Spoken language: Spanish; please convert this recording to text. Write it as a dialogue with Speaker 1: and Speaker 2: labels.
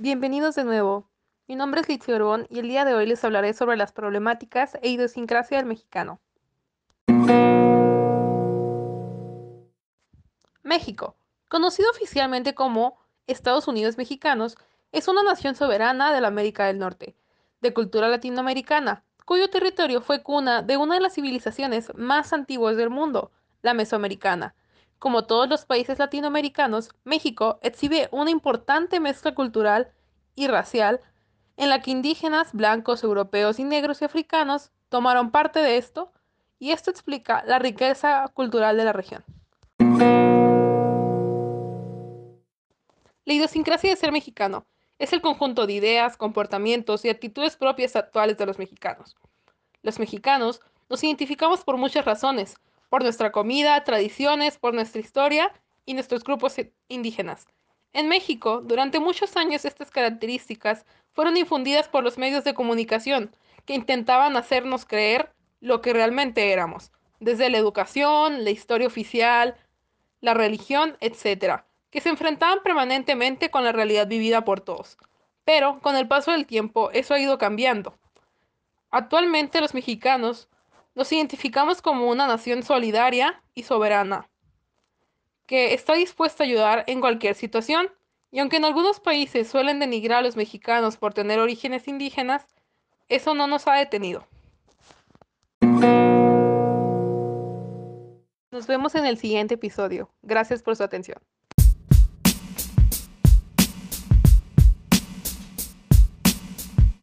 Speaker 1: Bienvenidos de nuevo. Mi nombre es Litzio Orbón y el día de hoy les hablaré sobre las problemáticas e idiosincrasia del mexicano. México, conocido oficialmente como Estados Unidos Mexicanos, es una nación soberana de la América del Norte, de cultura latinoamericana, cuyo territorio fue cuna de una de las civilizaciones más antiguas del mundo, la mesoamericana. Como todos los países latinoamericanos, México exhibe una importante mezcla cultural y racial en la que indígenas, blancos, europeos y negros y africanos tomaron parte de esto, y esto explica la riqueza cultural de la región. La idiosincrasia de ser mexicano es el conjunto de ideas, comportamientos y actitudes propias actuales de los mexicanos. Los mexicanos nos identificamos por muchas razones, por nuestra comida, tradiciones, por nuestra historia y nuestros grupos indígenas. En México, durante muchos años estas características fueron infundidas por los medios de comunicación, que intentaban hacernos creer lo que realmente éramos, desde la educación, la historia oficial, la religión, etc., que se enfrentaban permanentemente con la realidad vivida por todos. Pero con el paso del tiempo eso ha ido cambiando. Actualmente los mexicanos nos identificamos como una nación solidaria y soberana, que está dispuesta a ayudar en cualquier situación, y aunque en algunos países suelen denigrar a los mexicanos por tener orígenes indígenas, eso no nos ha detenido. Nos vemos en el siguiente episodio. Gracias por su atención.